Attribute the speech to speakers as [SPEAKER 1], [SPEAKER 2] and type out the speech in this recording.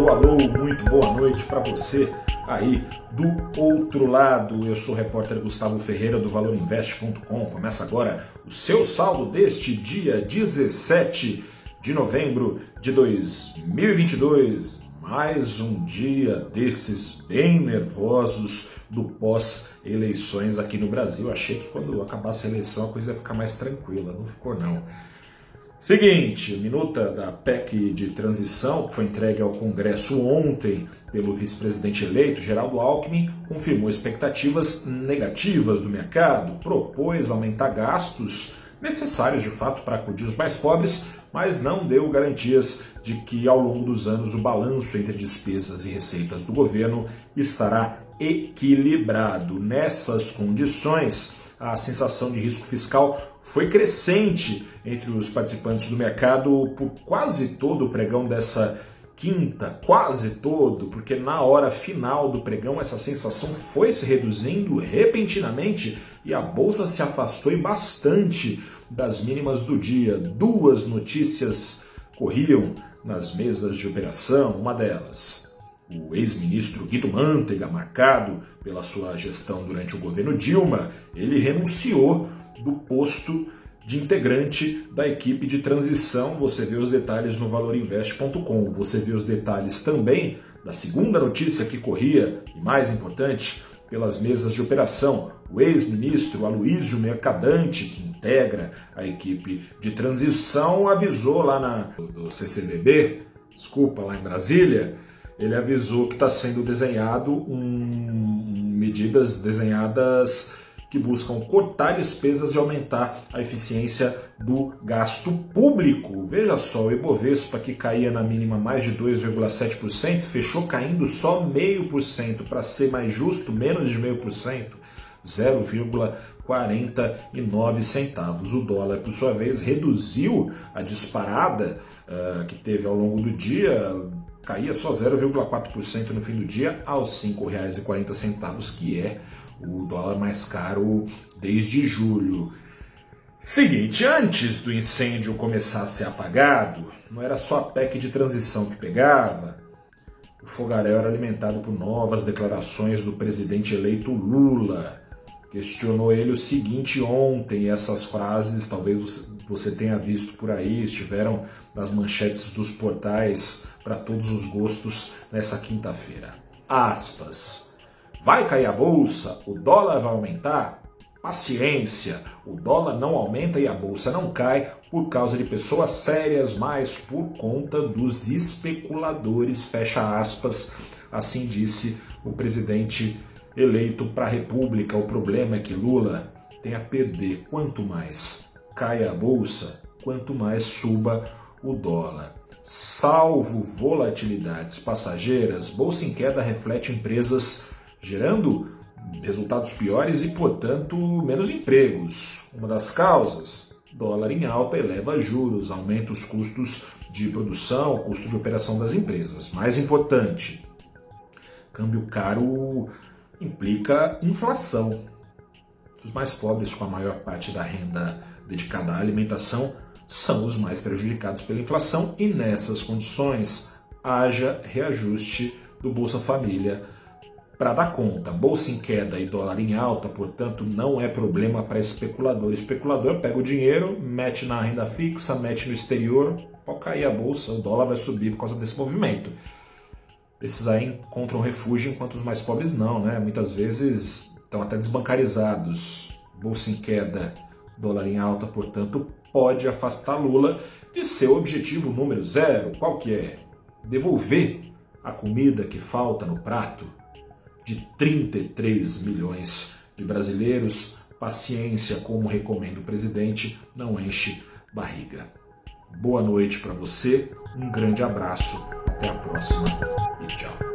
[SPEAKER 1] Alô, alô, muito boa noite para você aí do outro lado. Eu sou o repórter Gustavo Ferreira do valorinvest.com. Começa agora o seu saldo deste dia 17 de novembro de 2022. Mais um dia desses bem nervosos do pós-eleições aqui no Brasil. Achei que quando acabasse a eleição a coisa ia ficar mais tranquila, não ficou não. Seguinte, minuta da PEC de transição, que foi entregue ao Congresso ontem pelo vice-presidente eleito, Geraldo Alckmin, confirmou expectativas negativas do mercado, propôs aumentar gastos necessários de fato para acudir os mais pobres, mas não deu garantias de que ao longo dos anos o balanço entre despesas e receitas do governo estará equilibrado. Nessas condições, a sensação de risco fiscal foi crescente entre os participantes do mercado por quase todo o pregão dessa quinta, quase todo, porque na hora final do pregão essa sensação foi se reduzindo repentinamente e a bolsa se afastou bastante das mínimas do dia. Duas notícias corriam nas mesas de operação, uma delas o ex-ministro Guido Mantega, marcado pela sua gestão durante o governo Dilma, ele renunciou do posto de integrante da equipe de transição. Você vê os detalhes no valorinvest.com. Você vê os detalhes também da segunda notícia que corria, e mais importante, pelas mesas de operação. O ex-ministro Aloysio Mercadante, que integra a equipe de transição, avisou lá na, do CCBB, desculpa, lá em Brasília, ele avisou que está sendo desenhado um, medidas desenhadas que buscam cortar despesas e aumentar a eficiência do gasto público. Veja só, o Ibovespa, que caía na mínima mais de 2,7%, fechou caindo só 0,5%, para ser mais justo, menos de 0,5%, 0,49 centavos. O dólar, por sua vez, reduziu a disparada uh, que teve ao longo do dia, caía só 0,4% no fim do dia aos R$ 5,40, que é o dólar mais caro desde julho. Seguinte, antes do incêndio começar a ser apagado, não era só a PEC de transição que pegava. O fogaréu era alimentado por novas declarações do presidente eleito Lula. Questionou ele o seguinte ontem, essas frases talvez você tenha visto por aí, estiveram nas manchetes dos portais para todos os gostos nessa quinta-feira. Aspas. Vai cair a bolsa? O dólar vai aumentar? Paciência, o dólar não aumenta e a bolsa não cai por causa de pessoas sérias, mas por conta dos especuladores, fecha aspas, assim disse o presidente eleito para a República. O problema é que Lula tem a perder. Quanto mais cai a bolsa, quanto mais suba o dólar. Salvo volatilidades passageiras, bolsa em queda reflete empresas gerando resultados piores e, portanto, menos empregos. Uma das causas, dólar em alta eleva juros, aumenta os custos de produção, custo de operação das empresas. Mais importante, câmbio caro implica inflação. Os mais pobres, com a maior parte da renda dedicada à alimentação, são os mais prejudicados pela inflação e nessas condições haja reajuste do Bolsa Família para dar conta. Bolsa em queda e dólar em alta, portanto, não é problema para especulador. Especulador pega o dinheiro, mete na renda fixa, mete no exterior, pode cair a bolsa, o dólar vai subir por causa desse movimento. Esses aí encontram refúgio, enquanto os mais pobres não, né? Muitas vezes estão até desbancarizados. Bolsa em queda, dólar em alta, portanto, pode afastar Lula de seu objetivo número zero. Qual que é? Devolver a comida que falta no prato de 33 milhões de brasileiros. Paciência, como recomenda o presidente, não enche barriga. Boa noite para você, um grande abraço, até a próxima e tchau.